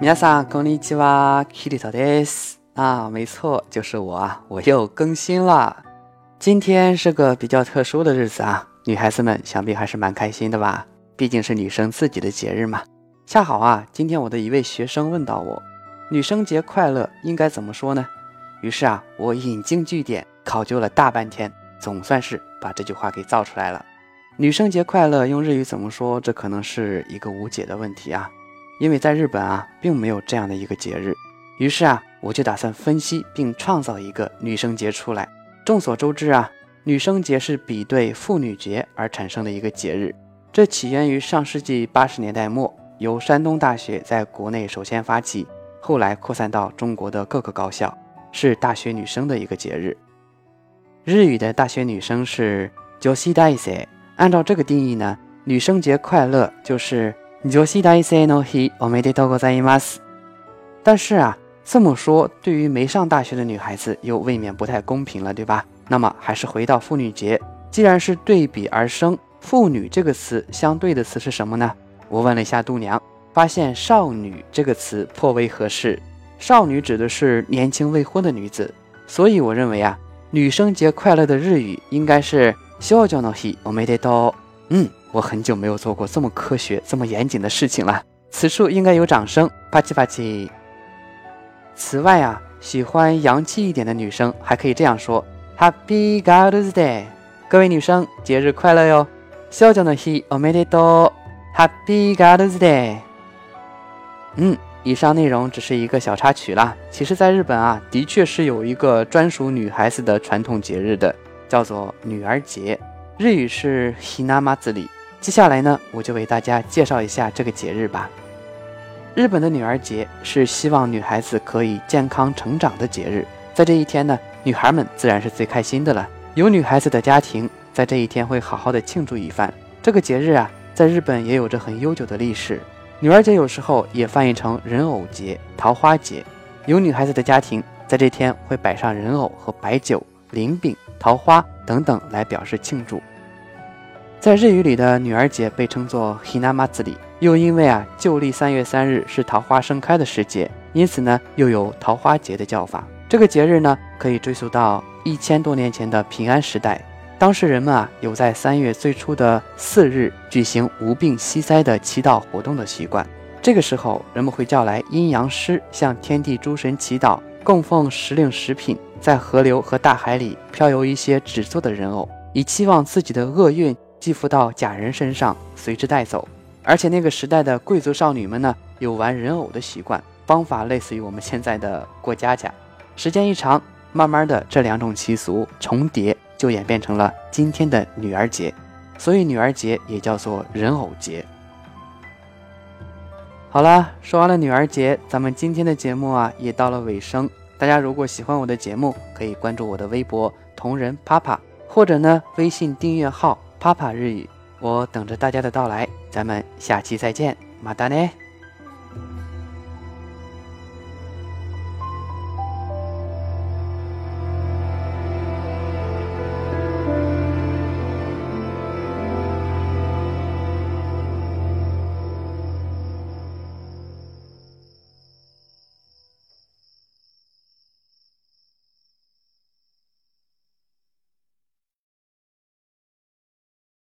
皆さんこんにちは、キリトです。啊，没错，就是我啊，我又更新了。今天是个比较特殊的日子啊，女孩子们想必还是蛮开心的吧？毕竟是女生自己的节日嘛。恰好啊，今天我的一位学生问到我，女生节快乐应该怎么说呢？于是啊，我引经据典，考究了大半天，总算是把这句话给造出来了。女生节快乐用日语怎么说？这可能是一个无解的问题啊。 因为在日本啊，并没有这样的一个节日，于是啊，我就打算分析并创造一个女生节出来。众所周知啊，女生节是比对妇女节而产生的一个节日，这起源于上世纪八十年代末，由山东大学在国内首先发起，后来扩散到中国的各个高校，是大学女生的一个节日。日语的大学女生是 Joshidaise，按照这个定义呢，女生节快乐就是。女西大生の日おめでとうございます。但是啊，这么说对于没上大学的女孩子又未免不太公平了，对吧？那么还是回到妇女节，既然是对比而生，妇女这个词相对的词是什么呢？我问了一下度娘，发现少女这个词颇为合适。少女指的是年轻未婚的女子，所以我认为啊，女生节快乐的日语应该是少女の日おめでとう。嗯。 我很久没有做过这么科学、这么严谨的事情了，此处应该有掌声，啪叽啪叽。此外啊，喜欢洋气一点的女生还可以这样说：Happy Girls' Day，各位女生节日快乐哟！小江的日おめでとう，Happy Girls' Day。嗯，以上内容只是一个小插曲啦。其实，在日本啊，的确是有一个专属女孩子的传统节日的，叫做女儿节，日语是 Hinamatsuri。 接下来呢，我就为大家介绍一下这个节日吧。日本的女儿节是希望女孩子可以健康成长的节日，在这一天呢，女孩们自然是最开心的了。有女孩子的家庭在这一天会好好的庆祝一番。这个节日啊，在日本也有着很悠久的历史。女儿节有时候也翻译成人偶节、桃花节。有女孩子的家庭在这天会摆上人偶和白酒、灵饼、桃花等等来表示庆祝。在日语里的女儿节被称作 Hinamatsuri，又因为啊旧历三月三日是桃花盛开的时节，因此呢又有桃花节的叫法。这个节日呢可以追溯到一千多年前的平安时代，当时人们啊有在三月最初的四日举行无病息灾的祈祷活动的习惯。这个时候，人们会叫来阴阳师向天地诸神祈祷，供奉时令食品，在河流和大海里漂游一些纸做的人偶，以期望自己的厄运。寄附到假人身上，随之带走。而且那个时代的贵族少女们呢，有玩人偶的习惯，方法类似于我们现在的过家家。时间一长，慢慢的这两种习俗重叠，就演变成了今天的女儿节。所以女儿节也叫做人偶节。好了，说完了女儿节，咱们今天的节目啊也到了尾声。大家如果喜欢我的节目，可以关注我的微博同人啪啪，或者呢微信订阅号。帕帕日语，我等着大家的到来，咱们下期再见，马达呢。